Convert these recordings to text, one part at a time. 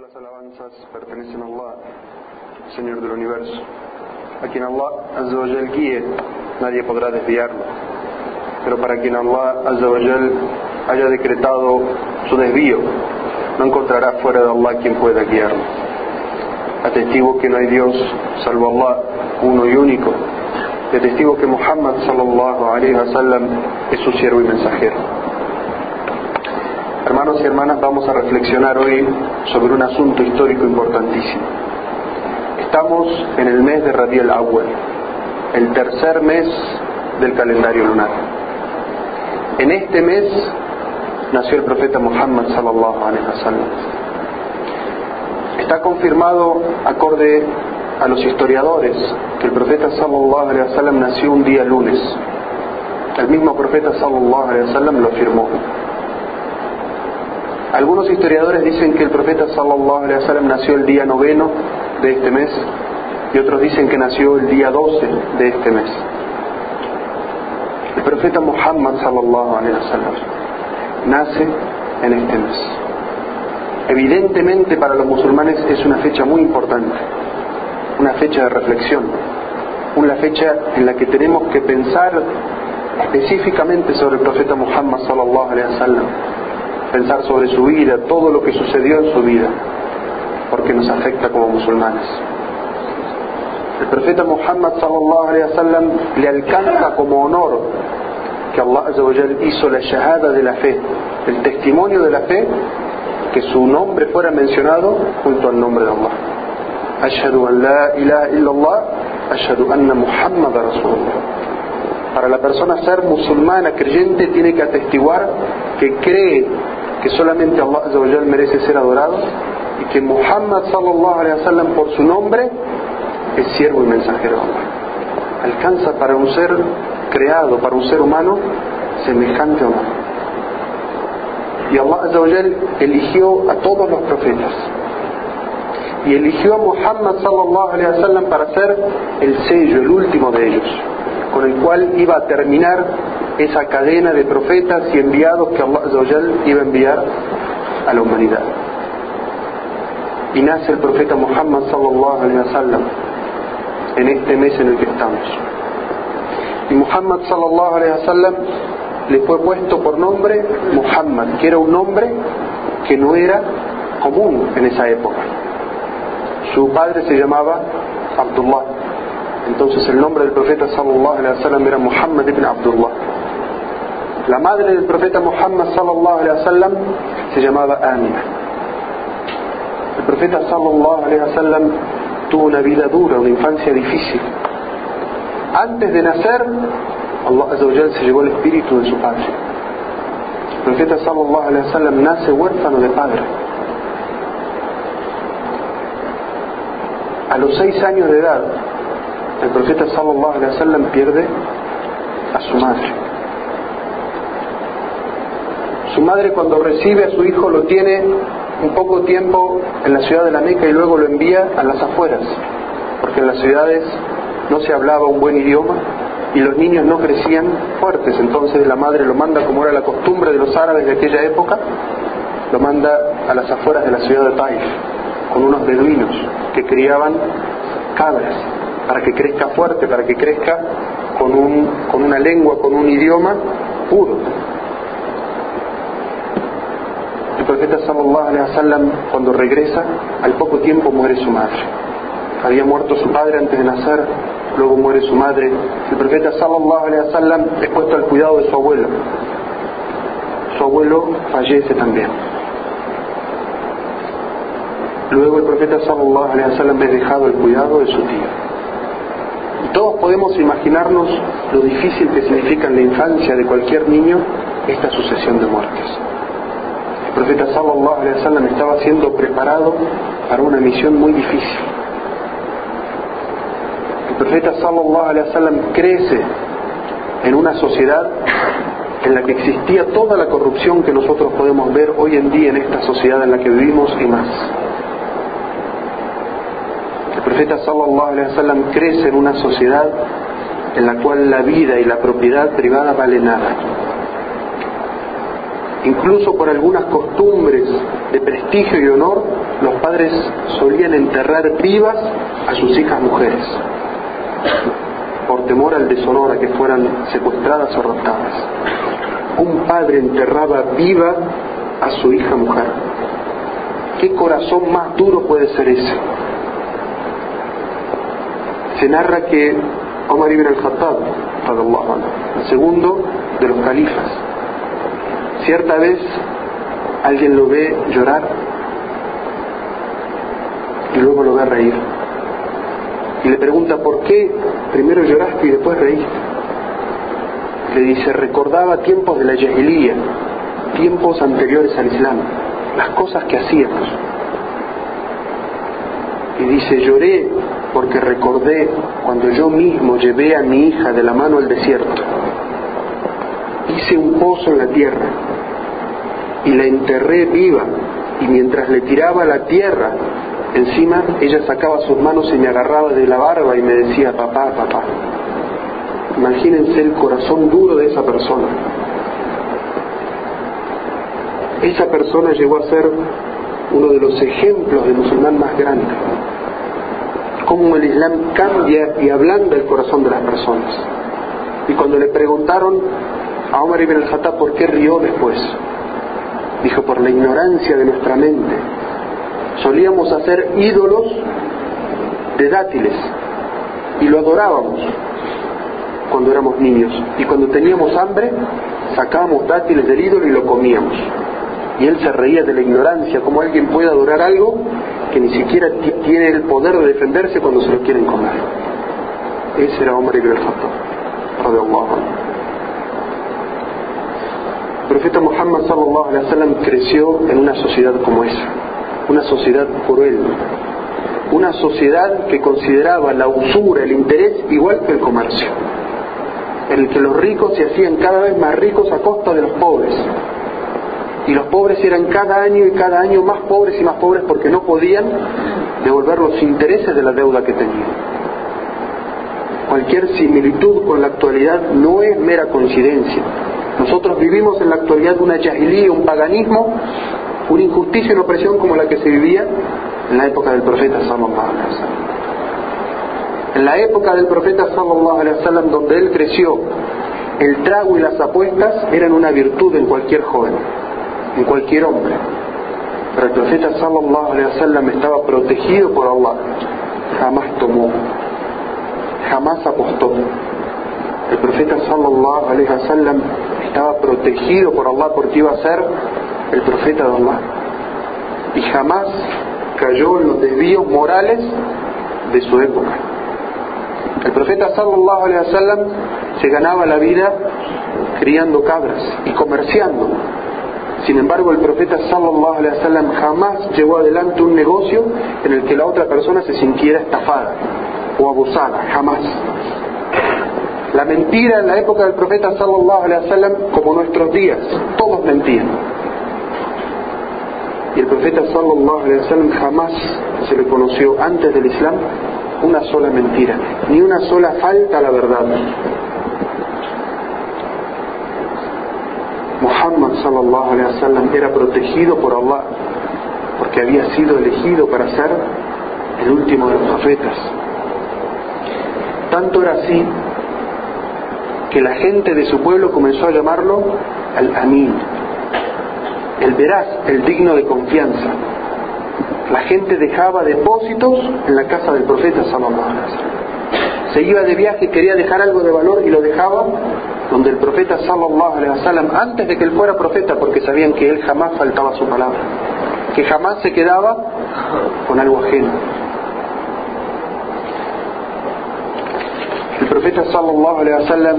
Todas las alabanzas pertenecen a Allah, Señor del universo. A quien Allah Azzawajal guíe, nadie podrá desviarlo. Pero para quien Allah Azzawajal haya decretado su desvío, no encontrará fuera de Allah quien pueda guiarlo. Atestigo que no hay Dios salvo Allah, uno y único. Atestigo que Muhammad sallallahu alaihi wasallam es su siervo y mensajero. Hermanos y hermanas, vamos a reflexionar hoy sobre un asunto histórico importantísimo. Estamos en el mes de Rabiel Awwal, el tercer mes del calendario lunar. En este mes nació el profeta Muhammad sallallahu alaihi wasallam. Está confirmado acorde a los historiadores que el profeta sallallahu alaihi wasallam nació un día lunes. El mismo profeta sallallahu alaihi lo afirmó. Algunos historiadores dicen que el profeta sallallahu alaihi wasallam nació el día noveno de este mes y otros dicen que nació el día 12 de este mes. El profeta Muhammad sallallahu alaihi wasallam nace en este mes. Evidentemente para los musulmanes es una fecha muy importante, una fecha de reflexión, una fecha en la que tenemos que pensar específicamente sobre el profeta Muhammad sallallahu alaihi wasallam pensar sobre su vida, todo lo que sucedió en su vida, porque nos afecta como musulmanes. El profeta Muhammad sallallahu alaihi wasallam le alcanza como honor que Allah hizo la shahada de la fe, el testimonio de la fe, que su nombre fuera mencionado junto al nombre de Allah. Ashhadu an la ilaha illallah, ashhadu anna Muhammad rasulullah. Para la persona ser musulmana, creyente, tiene que atestiguar que cree que solamente Allah merece ser adorado y que Muhammad sallallahu alaihi wasallam por su nombre es siervo y mensajero de Allah. Alcanza para un ser creado, para un ser humano semejante a Allah. Y Allah eligió a todos los profetas y eligió a Muhammad sallallahu alaihi wasallam para ser el sello, el último de ellos, con el cual iba a terminar esa cadena de profetas y enviados que Allah iba a enviar a la humanidad. Y nace el profeta Muhammad sallallahu alaihi wasallam en este mes en el que estamos. Y Muhammad sallallahu alaihi wasallam le fue puesto por nombre Muhammad, que era un nombre que no era común en esa época. Su padre se llamaba Abdullah. Entonces el nombre del profeta sallallahu alaihi wasallam era Muhammad ibn Abdullah. La madre del profeta Muhammad sallallahu alaihi wasallam se llamaba Amina. El profeta sallallahu alaihi wasallam tuvo una vida dura, una infancia difícil. Antes de nacer, Allah se llevó el espíritu de su padre. El profeta sallallahu alaihi wasallam nace huérfano de padre. A los seis años de edad, el profeta sallallahu alaihi wasallam pierde a su madre. Su madre cuando recibe a su hijo lo tiene un poco tiempo en la ciudad de la Meca y luego lo envía a las afueras, porque en las ciudades no se hablaba un buen idioma y los niños no crecían fuertes, entonces la madre lo manda como era la costumbre de los árabes de aquella época, lo manda a las afueras de la ciudad de Taif con unos beduinos que criaban cabras para que crezca fuerte, para que crezca con, un, con una lengua, con un idioma puro. El profeta sallallahu alaihi wasallam cuando regresa, al poco tiempo muere su madre. Había muerto su padre antes de nacer, luego muere su madre. El profeta sallallahu alaihi wasallam es puesto al cuidado de su abuelo. Su abuelo fallece también. Luego el profeta sallallahu alaihi wasallam es dejado al cuidado de su tío. Todos podemos imaginarnos lo difícil que significa en la infancia de cualquier niño esta sucesión de muertes. El profeta sallallahu alaihi wasallam estaba siendo preparado para una misión muy difícil. El profeta sallallahu alaihi wasallam crece en una sociedad en la que existía toda la corrupción que nosotros podemos ver hoy en día en esta sociedad en la que vivimos y más. El profeta sallallahu alaihi wasallam crece en una sociedad en la cual la vida y la propiedad privada vale nada incluso por algunas costumbres de prestigio y honor, los padres solían enterrar vivas a sus hijas mujeres, por temor al deshonor a que fueran secuestradas o raptadas. Un padre enterraba viva a su hija mujer. ¿Qué corazón más duro puede ser ese? Se narra que Omar ibn al-Khattab, el segundo de los califas, cierta vez alguien lo ve llorar y luego lo ve reír. Y le pregunta, ¿por qué primero lloraste y después reíste? Le dice, recordaba tiempos de la Yahilía, tiempos anteriores al Islam, las cosas que hacíamos. Y dice, lloré porque recordé cuando yo mismo llevé a mi hija de la mano al desierto. Hice un pozo en la tierra y la enterré viva y mientras le tiraba la tierra encima, ella sacaba sus manos y me agarraba de la barba y me decía, papá, papá. Imagínense el corazón duro de esa persona. Esa persona llegó a ser uno de los ejemplos de musulmán más grande. Cómo el Islam cambia y ablanda el corazón de las personas. Y cuando le preguntaron a Omar ibn al-Khattab por qué rió después, dijo por la ignorancia de nuestra mente. Solíamos hacer ídolos de dátiles y lo adorábamos cuando éramos niños. Y cuando teníamos hambre, sacábamos dátiles del ídolo y lo comíamos. Y él se reía de la ignorancia, como alguien puede adorar algo que ni siquiera tiene el poder de defenderse cuando se lo quieren comer. Ese era hombre ibn al el profeta Muhammad sallallahu alaihi wasallam creció en una sociedad como esa, una sociedad cruel, una sociedad que consideraba la usura, el interés igual que el comercio, en el que los ricos se hacían cada vez más ricos a costa de los pobres, y los pobres eran cada año y cada año más pobres y más pobres porque no podían devolver los intereses de la deuda que tenían. Cualquier similitud con la actualidad no es mera coincidencia, nosotros vivimos en la actualidad una jahilía, un paganismo, una injusticia y una opresión como la que se vivía en la época del profeta sallallahu alaihi wasallam. En la época del profeta sallallahu alaihi wasallam donde él creció, el trago y las apuestas eran una virtud en cualquier joven, en cualquier hombre. Pero el profeta sallallahu alaihi wasallam estaba protegido por Allah. Jamás tomó, jamás apostó. El profeta sallallahu alaihi wasallam estaba protegido por Allah porque iba a ser el profeta de Allah. Y jamás cayó en los desvíos morales de su época. El profeta sallallahu alaihi wasallam se ganaba la vida criando cabras y comerciando. Sin embargo, el profeta sallallahu alaihi wasallam jamás llevó adelante un negocio en el que la otra persona se sintiera estafada o abusada, jamás. La mentira en la época del profeta sallallahu alaihi wasallam como nuestros días, todos mentían. Y el profeta sallallahu alaihi wasallam jamás se le conoció antes del Islam una sola mentira, ni una sola falta a la verdad. Muhammad sallallahu alaihi wasallam era protegido por Allah porque había sido elegido para ser el último de los profetas. Tanto era así que la gente de su pueblo comenzó a llamarlo al Amin, el veraz, el digno de confianza. La gente dejaba depósitos en la casa del profeta sallallahu Se iba de viaje quería dejar algo de valor y lo dejaba donde el profeta sallallahu alaihi wasallam antes de que él fuera profeta porque sabían que él jamás faltaba su palabra, que jamás se quedaba con algo ajeno. El profeta sallallahu alaihi wasallam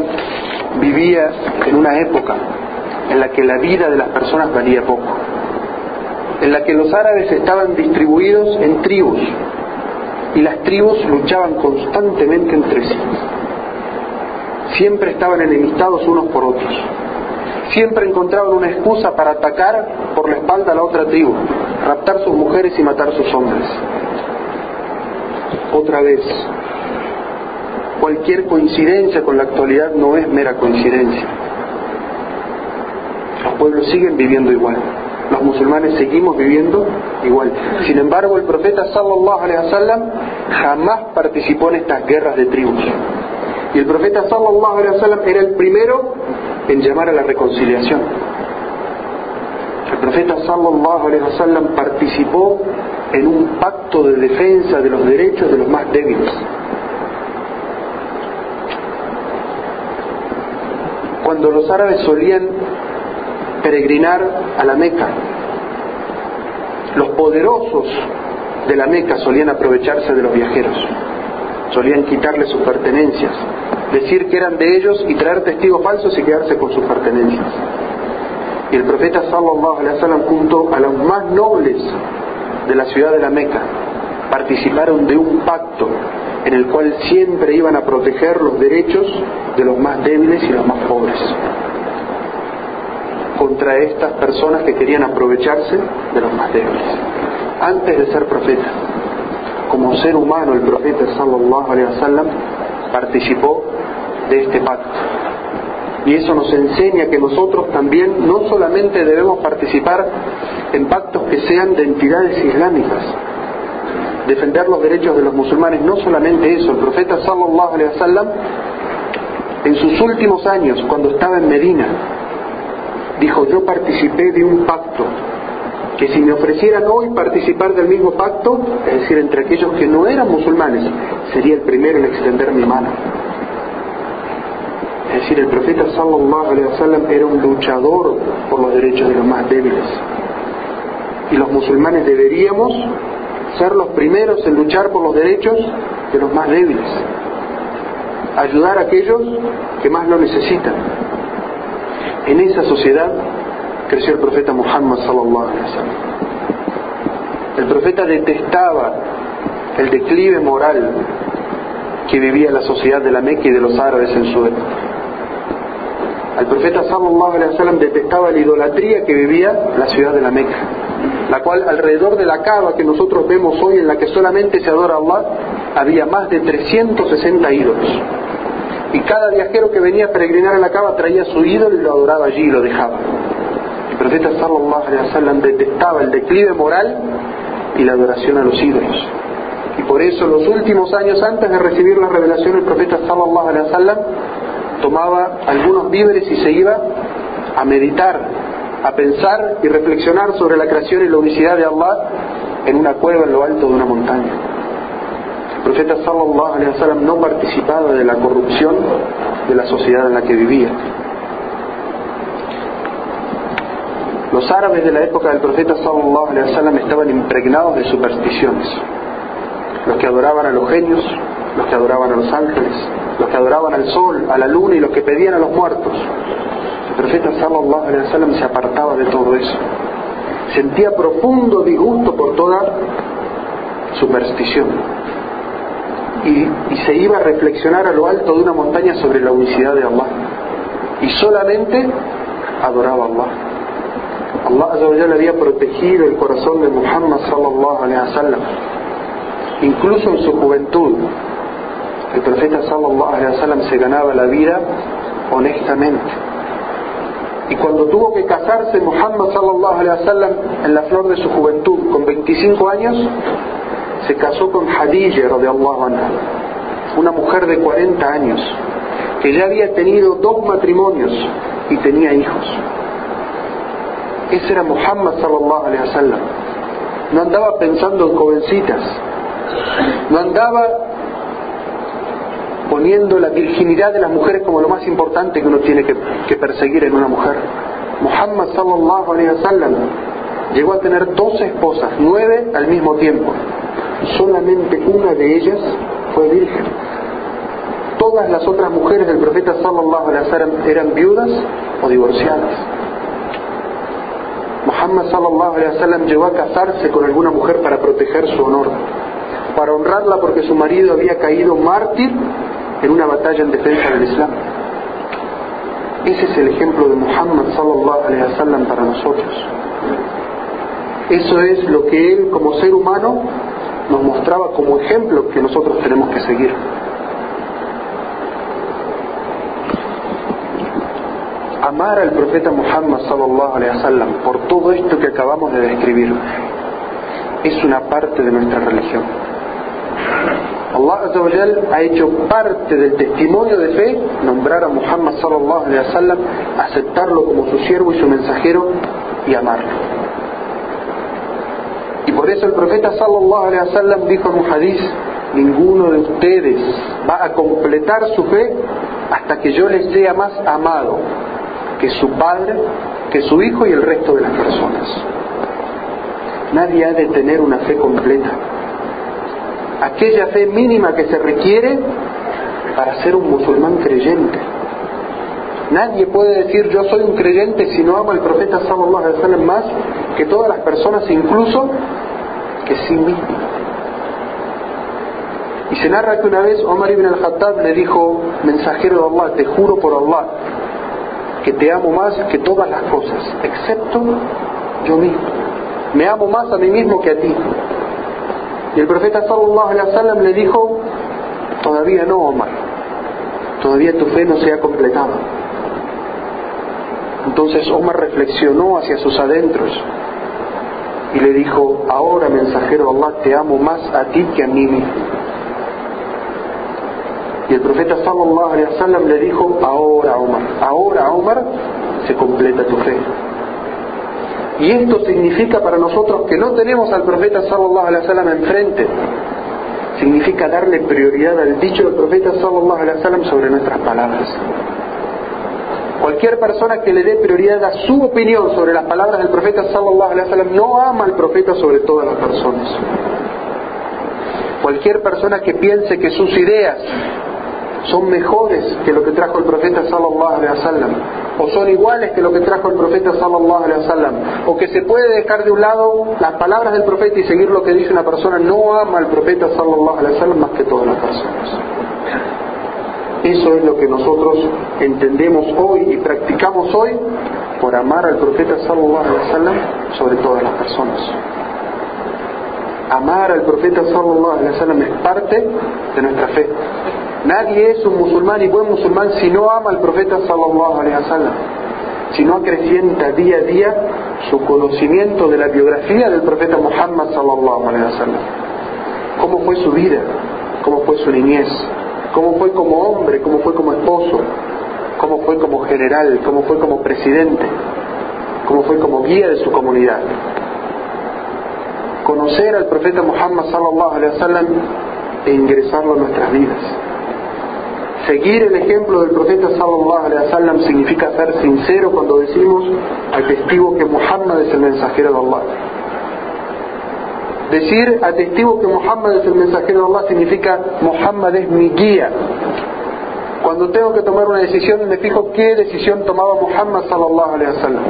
vivía en una época en la que la vida de las personas valía poco, en la que los árabes estaban distribuidos en tribus y las tribus luchaban constantemente entre sí. Siempre estaban enemistados unos por otros. Siempre encontraban una excusa para atacar por la espalda a la otra tribu, raptar sus mujeres y matar sus hombres. Otra vez, cualquier coincidencia con la actualidad no es mera coincidencia. Los pueblos siguen viviendo igual. Los musulmanes seguimos viviendo igual. Sin embargo, el profeta sallallahu alaihi wasallam jamás participó en estas guerras de tribus. Y el profeta sallallahu alaihi wasallam era el primero en llamar a la reconciliación. El profeta sallallahu alaihi wasallam participó en un pacto de defensa de los derechos de los más débiles. Cuando los árabes solían peregrinar a la Meca, los poderosos de la Meca solían aprovecharse de los viajeros, solían quitarles sus pertenencias, decir que eran de ellos y traer testigos falsos y quedarse con sus pertenencias. Y el profeta sallallahu alaihi wasallam junto a los más nobles de la ciudad de la Meca participaron de un pacto en el cual siempre iban a proteger los derechos de los más débiles y los más pobres contra estas personas que querían aprovecharse de los más débiles. Antes de ser profeta, como ser humano, el profeta sallallahu alaihi wasallam participó de este pacto. Y eso nos enseña que nosotros también no solamente debemos participar en pactos que sean de entidades islámicas, defender los derechos de los musulmanes, no solamente eso, el profeta sallallahu alaihi wasallam en sus últimos años, cuando estaba en Medina, dijo, yo participé de un pacto, que si me ofrecieran hoy participar del mismo pacto, es decir, entre aquellos que no eran musulmanes, sería el primero en extender mi mano. Es decir, el profeta sallallahu alaihi wasallam era un luchador por los derechos de los más débiles. Y los musulmanes deberíamos ser los primeros en luchar por los derechos de los más débiles. Ayudar a aquellos que más lo necesitan. En esa sociedad creció el profeta Muhammad sallallahu alaihi wasallam. El profeta detestaba el declive moral que vivía la sociedad de la Meca y de los árabes en su época. El profeta sallallahu alaihi wasallam detestaba la idolatría que vivía la ciudad de la Meca, la cual alrededor de la cava que nosotros vemos hoy en la que solamente se adora a Allah, había más de 360 ídolos. Y cada viajero que venía a peregrinar a la cava traía su ídolo y lo adoraba allí y lo dejaba. El profeta sallallahu alaihi wasallam detestaba el declive moral y la adoración a los ídolos. Y por eso los últimos años antes de recibir la revelación el profeta sallallahu alaihi wasallam tomaba algunos víveres y se iba a meditar, a pensar y reflexionar sobre la creación y la unicidad de Allah en una cueva en lo alto de una montaña. El profeta sallallahu alaihi wasallam no participaba de la corrupción de la sociedad en la que vivía. Los árabes de la época del profeta sallallahu alaihi wasallam estaban impregnados de supersticiones. Los que adoraban a los genios, los que adoraban a los ángeles, los que adoraban al sol, a la luna y los que pedían a los muertos. El profeta sallallahu alaihi wasallam se apartaba de todo eso. Sentía profundo disgusto por toda superstición. Y, se iba a reflexionar a lo alto de una montaña sobre la unicidad de Allah. Y solamente adoraba a Allah. Allah le había protegido el corazón de Muhammad sallallahu alaihi wasallam. Incluso en su juventud, el profeta sallallahu alaihi wasallam se ganaba la vida honestamente. Y cuando tuvo que casarse Muhammad sallallahu alaihi wasallam en la flor de su juventud, con 25 años, se casó con Hadija radiallahu anha, una mujer de 40 años, que ya había tenido dos matrimonios y tenía hijos. Ese era Muhammad sallallahu alaihi wasallam. No andaba pensando en jovencitas, no andaba poniendo la virginidad de las mujeres como lo más importante que uno tiene que, que perseguir en una mujer. Muhammad sallallahu alaihi wasallam llegó a tener dos esposas, nueve al mismo tiempo. Solamente una de ellas fue virgen. Todas las otras mujeres del profeta sallallahu alaihi wasallam eran viudas o divorciadas. Muhammad sallallahu alaihi wasallam llegó a casarse con alguna mujer para proteger su honor, para honrarla porque su marido había caído mártir en una batalla en defensa del Islam. Ese es el ejemplo de Muhammad sallallahu alaihi wasallam para nosotros. Eso es lo que él como ser humano nos mostraba como ejemplo que nosotros tenemos que seguir. Amar al profeta Muhammad sallallahu alaihi wasallam por todo esto que acabamos de describir es una parte de nuestra religión. Allah ha hecho parte del testimonio de fe nombrar a Muhammad sallallahu alaihi wasallam, aceptarlo como su siervo y su mensajero y amarlo. Y por eso el profeta sallallahu alaihi wasallam dijo en un ninguno de ustedes va a completar su fe hasta que yo les sea más amado que su padre, que su hijo y el resto de las personas. Nadie ha de tener una fe completa. Aquella fe mínima que se requiere para ser un musulmán creyente. Nadie puede decir yo soy un creyente si no ama al profeta sallallahu alaihi wasallam más que todas las personas, incluso que sí mismo. Y se narra que una vez Omar ibn al-Khattab le dijo, mensajero de Allah, te juro por Allah, que te amo más que todas las cosas, excepto yo mismo. Me amo más a mí mismo que a ti. Y el profeta sallallahu alaihi wasallam le dijo, todavía no, Omar, todavía tu fe no se ha completado. Entonces Omar reflexionó hacia sus adentros y le dijo, ahora mensajero Allah, te amo más a ti que a mí mismo. Y el profeta sallallahu alaihi wasallam le dijo, ahora Omar, ahora Omar se completa tu fe. Y esto significa para nosotros que no tenemos al profeta sallallahu alaihi wasallam enfrente. Significa darle prioridad al dicho del profeta sallallahu alaihi wasallam sobre nuestras palabras. Cualquier persona que le dé prioridad a su opinión sobre las palabras del profeta sallallahu alaihi wasallam no ama al profeta sobre todas las personas. Cualquier persona que piense que sus ideas son mejores que lo que trajo el profeta sallallahu alaihi wasallam o son iguales que lo que trajo el profeta sallallahu alaihi wasallam o que se puede dejar de un lado las palabras del profeta y seguir lo que dice una persona no ama al profeta sallallahu alaihi wasallam más que todas las personas. Eso es lo que nosotros entendemos hoy y practicamos hoy por amar al profeta sallallahu alaihi wasallam sobre todas las personas amar al profeta sallallahu alaihi wasallam es parte de nuestra fe. Nadie es un musulmán y buen musulmán si no ama al profeta sallallahu alaihi wasallam, si no acrecienta día a día su conocimiento de la biografía del profeta Muhammad sallallahu alaihi wasallam. Cómo fue su vida, cómo fue su niñez, cómo fue como hombre, cómo fue como esposo, cómo fue como general, cómo fue como presidente, cómo fue como guía de su comunidad. Conocer al profeta Muhammad sallallahu alaihi wasallam e ingresarlo a nuestras vidas Seguir el ejemplo del profeta sallallahu alaihi wasallam significa ser sincero cuando decimos atestigo que Muhammad es el mensajero de Allah. Decir atestigo que Muhammad es el mensajero de Allah significa Muhammad es mi guía. Cuando tengo que tomar una decisión me fijo qué decisión tomaba Muhammad sallallahu alaihi wasallam.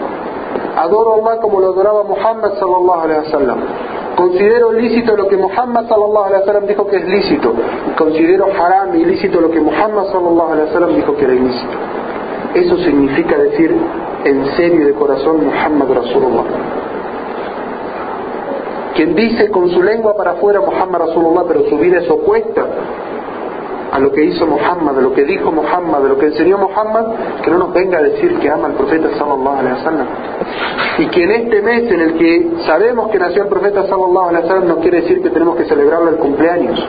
Adoro a Allah como lo adoraba Muhammad sallallahu alaihi wasallam Considero lícito lo que Muhammad sallallahu dijo que es lícito. Considero haram y lícito lo que Muhammad sallallahu dijo que era ilícito. Eso significa decir en serio de corazón Muhammad Rasulullah. Quien dice con su lengua para afuera Muhammad Rasulullah, pero su vida es opuesta a lo que hizo Muhammad, de lo que dijo Muhammad, de lo que enseñó Muhammad, que no nos venga a decir que ama al profeta sallallahu alaihi wasallam. Y que en este mes en el que sabemos que nació el profeta sallallahu alaihi wasallam no quiere decir que tenemos que celebrarlo el cumpleaños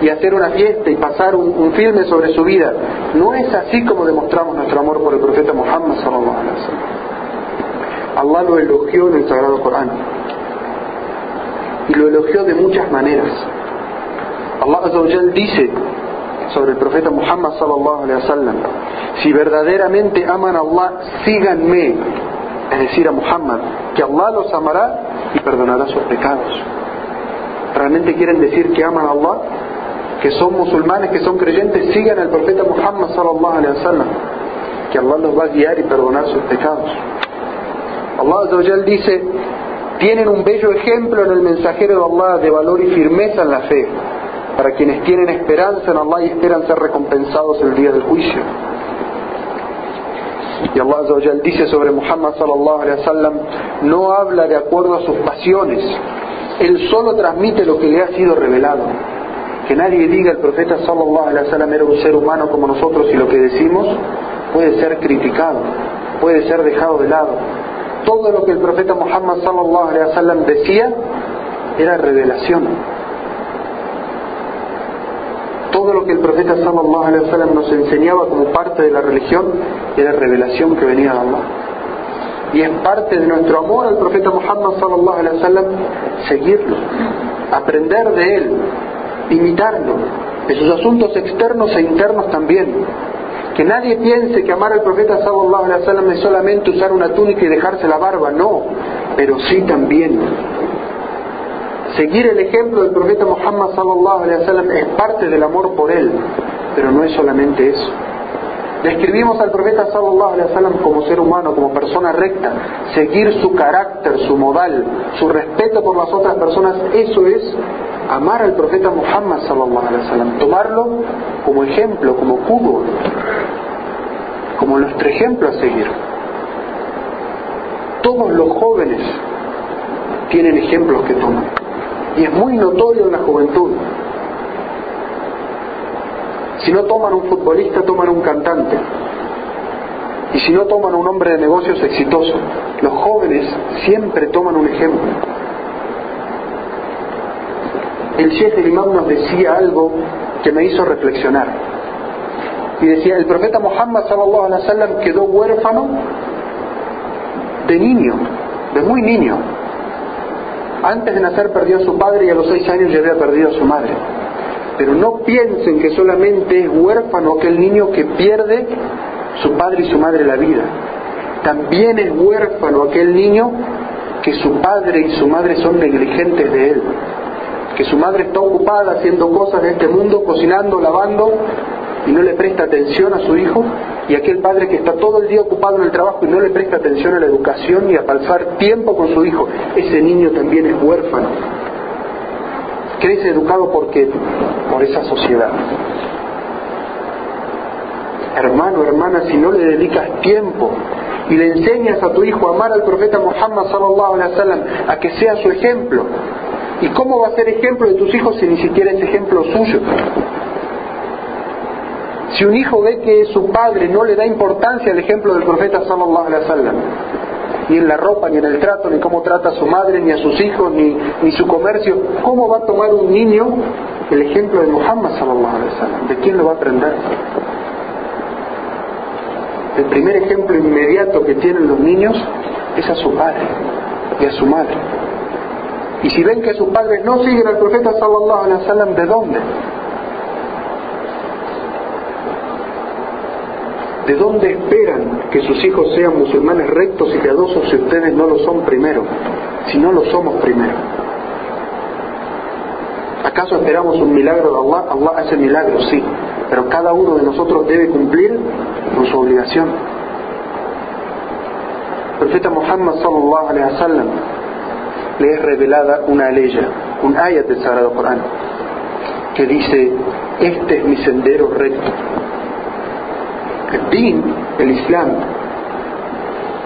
y hacer una fiesta y pasar un, filme sobre su vida. No es así como demostramos nuestro amor por el profeta Muhammad sallallahu alaihi wasallam. Allah lo elogió en el Sagrado Corán. Y lo elogió de muchas maneras. Allah dice sobre el profeta Muhammad sallallahu alaihi wasallam. Si verdaderamente aman a Allah, síganme, es decir, a Muhammad, que Allah los amará y perdonará sus pecados. ¿Realmente quieren decir que aman a Allah? Que son musulmanes, que son creyentes, sigan al profeta Muhammad sallallahu alaihi wasallam, que Allah los va a guiar y perdonar sus pecados. Allah dice, tienen un bello ejemplo en el mensajero de Allah de valor y firmeza en la fe para quienes tienen esperanza en Allah y esperan ser recompensados el día del juicio. Y Allah dice sobre Muhammad sallallahu alaihi wasallam, no habla de acuerdo a sus pasiones, él solo transmite lo que le ha sido revelado. Que nadie diga el profeta sallallahu alaihi wasallam era un ser humano como nosotros y lo que decimos puede ser criticado, puede ser dejado de lado. Todo lo que el profeta Muhammad sallallahu alaihi wasallam decía era revelación. Todo lo que el profeta sallallahu alaihi wasallam nos enseñaba como parte de la religión era revelación que venía de Allah. Y es parte de nuestro amor al profeta Muhammad sallallahu seguirlo, aprender de él, imitarlo, de sus asuntos externos e internos también. Que nadie piense que amar al profeta sallallahu alaihi wasallam es solamente usar una túnica y dejarse la barba, no, pero sí también Seguir el ejemplo del profeta Muhammad sallallahu es parte del amor por él, pero no es solamente eso. Describimos al profeta sallallahu alaihi wasallam como ser humano, como persona recta, seguir su carácter, su modal, su respeto por las otras personas, eso es amar al profeta Muhammad sallallahu alaihi wasallam, tomarlo como ejemplo, como cubo, como nuestro ejemplo a seguir. Todos los jóvenes tienen ejemplos que toman y es muy notorio en la juventud. Si no toman un futbolista, toman un cantante. Y si no toman un hombre de negocios exitoso, los jóvenes siempre toman un ejemplo. El Sheikh del Imam nos decía algo que me hizo reflexionar. Y decía, el profeta Muhammad sallallahu alaihi quedó huérfano de niño, de muy niño. Antes de nacer perdió a su padre y a los seis años ya había perdido a su madre. Pero no piensen que solamente es huérfano aquel niño que pierde su padre y su madre la vida. También es huérfano aquel niño que su padre y su madre son negligentes de él. Que su madre está ocupada haciendo cosas de este mundo, cocinando, lavando, y no le presta atención a su hijo, y aquel padre que está todo el día ocupado en el trabajo y no le presta atención a la educación y a pasar tiempo con su hijo, ese niño también es huérfano. Crece educado porque por esa sociedad. Hermano, hermana, si no le dedicas tiempo y le enseñas a tu hijo a amar al profeta Muhammad sallallahu alaihi wasallam, a que sea su ejemplo. ¿Y cómo va a ser ejemplo de tus hijos si ni siquiera es ejemplo suyo? Si un hijo ve que su padre no le da importancia al ejemplo del profeta sallallahu alaihi wasallam, ni en la ropa, ni en el trato, ni cómo trata a su madre, ni a sus hijos, ni, ni su comercio, ¿cómo va a tomar un niño el ejemplo de Muhammad sallallahu alaihi wasallam? ¿De quién lo va a aprender? El primer ejemplo inmediato que tienen los niños es a su padre y a su madre. Y si ven que sus padres no siguen al profeta sallallahu alaihi wasallam, ¿de dónde? ¿De dónde esperan que sus hijos sean musulmanes rectos y piadosos si ustedes no lo son primero? Si no lo somos primero. ¿Acaso esperamos un milagro de Allah? Allah hace milagros, sí, pero cada uno de nosotros debe cumplir con su obligación. El profeta Muhammad sallallahu le es revelada una ley, un ayat del Sagrado Corán, que dice, este es mi sendero recto el din, el Islam,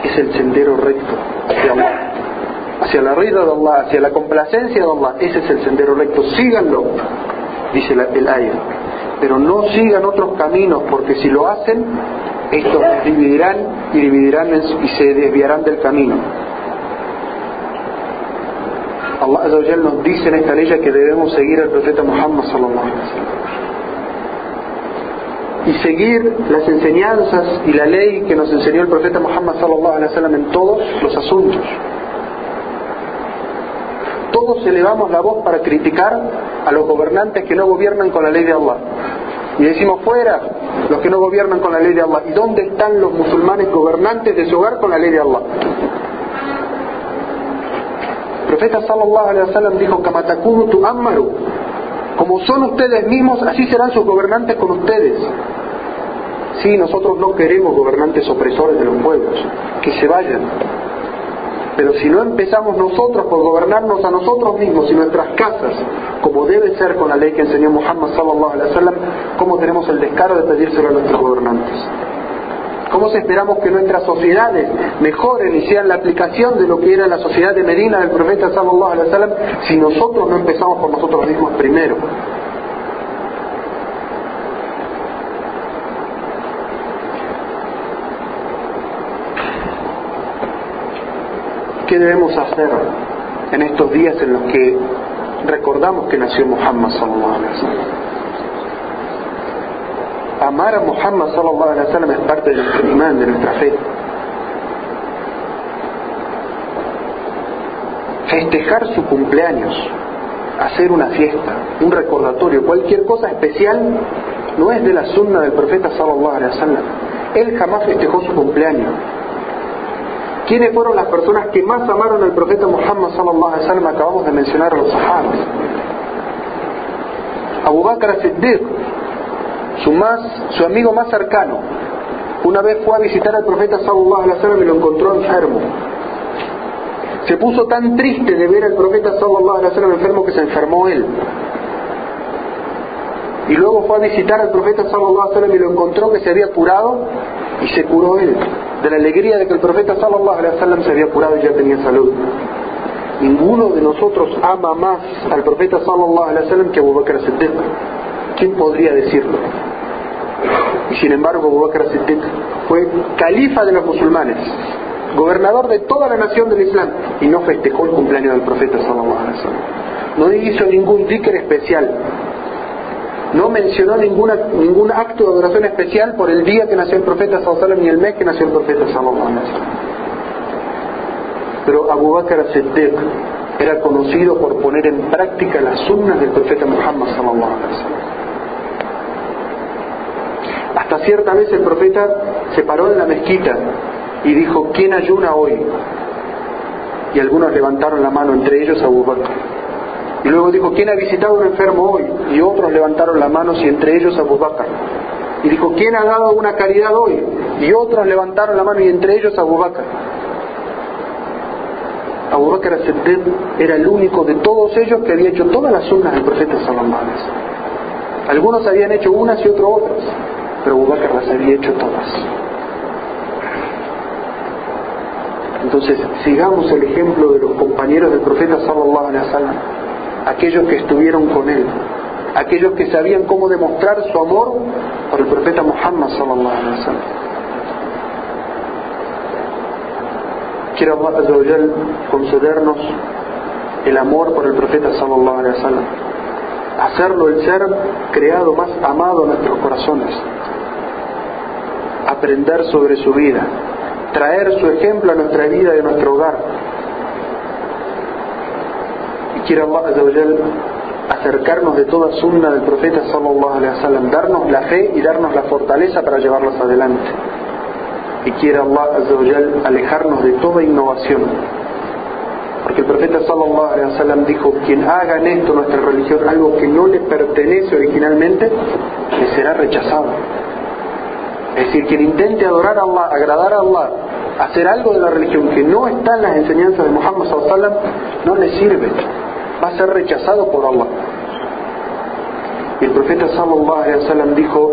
es el sendero recto hacia Allah, hacia la rida de Allah, hacia la complacencia de Allah. Ese es el sendero recto. Síganlo, dice el ayah. Pero no sigan otros caminos, porque si lo hacen, estos dividirán y dividirán y se desviarán del camino. Allah nos dice en esta ley que debemos seguir al profeta Muhammad sallallahu alaihi wasallam y seguir las enseñanzas y la ley que nos enseñó el profeta Muhammad sallallahu alaihi wasallam en todos los asuntos. Todos elevamos la voz para criticar a los gobernantes que no gobiernan con la ley de Allah. Y decimos fuera los que no gobiernan con la ley de Allah. ¿Y dónde están los musulmanes gobernantes de su hogar con la ley de Allah? El profeta sallallahu alaihi wasallam dijo, "Kamatakunu tu ammaru." Como son ustedes mismos, así serán sus gobernantes con ustedes. Sí, nosotros no queremos gobernantes opresores de los pueblos, que se vayan. Pero si no empezamos nosotros por gobernarnos a nosotros mismos y nuestras casas, como debe ser con la ley que enseñó Muhammad sallallahu ¿cómo tenemos el descaro de pedírselo a nuestros gobernantes? ¿Cómo esperamos que nuestras sociedades mejoren y sean la aplicación de lo que era la sociedad de Medina del profeta sallallahu alaihi wasallam si nosotros no empezamos por nosotros mismos primero? ¿Qué debemos hacer en estos días en los que recordamos que nació Muhammad sallallahu alaihi wasallam. Amar a Muhammad sallallahu alaihi wasallam es parte de nuestro imán, de nuestra fe. Festejar su cumpleaños, hacer una fiesta, un recordatorio, cualquier cosa especial, no es de la sunna del profeta sallallahu alaihi wasallam. Él jamás festejó su cumpleaños. ¿Quiénes fueron las personas que más amaron al profeta Muhammad sallallahu alaihi wasallam? Acabamos de mencionar a los sahabas. Abu Bakr Siddiq, su, más, su amigo más cercano, una vez fue a visitar al profeta sallallahu alaihi wasallam y lo encontró enfermo. Se puso tan triste de ver al profeta sallallahu alaihi wasallam enfermo que se enfermó él. Y luego fue a visitar al profeta sallallahu alaihi wasallam y lo encontró que se había curado y se curó él de la alegría de que el profeta sallallahu alaihi wasallam se había curado y ya tenía salud. Ninguno de nosotros ama más al profeta sallallahu alaihi wasallam que Abu Bakr Siddiq. ¿Quién podría decirlo? Y sin embargo Abu Bakr Siddiq fue califa de los musulmanes, gobernador de toda la nación del Islam y no festejó el cumpleaños del profeta sallallahu alaihi wasallam. No hizo ningún dhikr especial, no mencionó ninguna, ningún acto de adoración especial por el día que nació el profeta sallallahu ni el mes que nació el profeta sallallahu Pero Abu Bakr Siddiq era conocido por poner en práctica las sunnas del profeta Muhammad sallallahu Hasta cierta vez el profeta se paró en la mezquita y dijo, ¿quién ayuna hoy? Y algunos levantaron la mano, entre ellos Abu Bakr. Y luego dijo, ¿quién ha visitado un enfermo hoy? Y otros levantaron las manos y entre ellos Abu Bakr. Y dijo, ¿quién ha dado una caridad hoy? Y otros levantaron la mano y entre ellos Abu Bakr. Abu Bakr era el único de todos ellos que había hecho todas las sunnas del profeta Sallallahu Algunos habían hecho unas y otros otras, pero Abu Bakr las había hecho todas. Entonces, sigamos el ejemplo de los compañeros del profeta sallallahu alaihi wasallam aquellos que estuvieron con él, aquellos que sabían cómo demostrar su amor por el profeta Muhammad sallallahu alaihi wasallam. Quiero Allah concedernos el amor por el profeta sallallahu alaihi wasallam, hacerlo el ser creado más amado en nuestros corazones, aprender sobre su vida, traer su ejemplo a nuestra vida y a nuestro hogar, quiere Allah acercarnos de toda sunna del profeta sallallahu alaihi wasallam, darnos la fe y darnos la fortaleza para llevarlos adelante. Y quiere Allah alejarnos de toda innovación. Porque el profeta sallallahu alaihi wasallam dijo, quien haga en esto nuestra religión algo que no le pertenece originalmente, le será rechazado. Es decir, quien intente adorar a Allah, agradar a Allah, hacer algo de la religión que no está en las enseñanzas de Muhammad no le sirve va a ser rechazado por Allah. Y el profeta sallallahu alaihi wasallam dijo,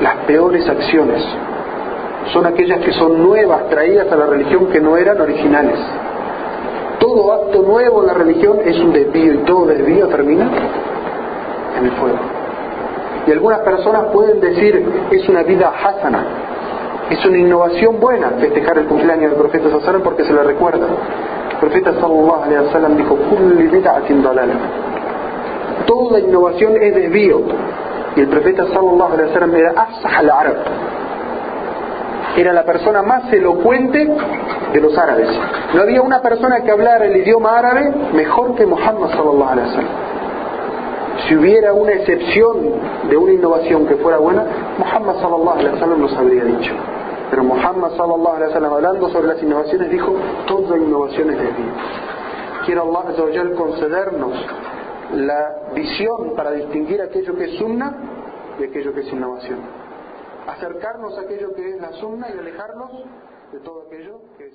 las peores acciones son aquellas que son nuevas, traídas a la religión que no eran originales. Todo acto nuevo en la religión es un desvío y todo desvío termina en el fuego. Y algunas personas pueden decir, es una vida hasana, es una innovación buena festejar el cumpleaños del profeta sallallahu porque se le recuerda profeta sallallahu alaihi wasallam dijo. Toda innovación es desvío. Y el profeta sallallahu alaihi wasallam era asah al-arab. Era la persona más elocuente de los árabes. No había una persona que hablara el idioma árabe mejor que Muhammad sallallahu alaihi wasallam. Si hubiera una excepción de una innovación que fuera buena, Muhammad sallallahu alaihi wasallam nos habría dicho. Pero Muhammad sallallahu alaihi wasallam hablando sobre las innovaciones dijo, toda innovación es de Dios. Quiero Allah concedernos la visión para distinguir aquello que es sunna y aquello que es innovación. Acercarnos a aquello que es la sunna y alejarnos de todo aquello que.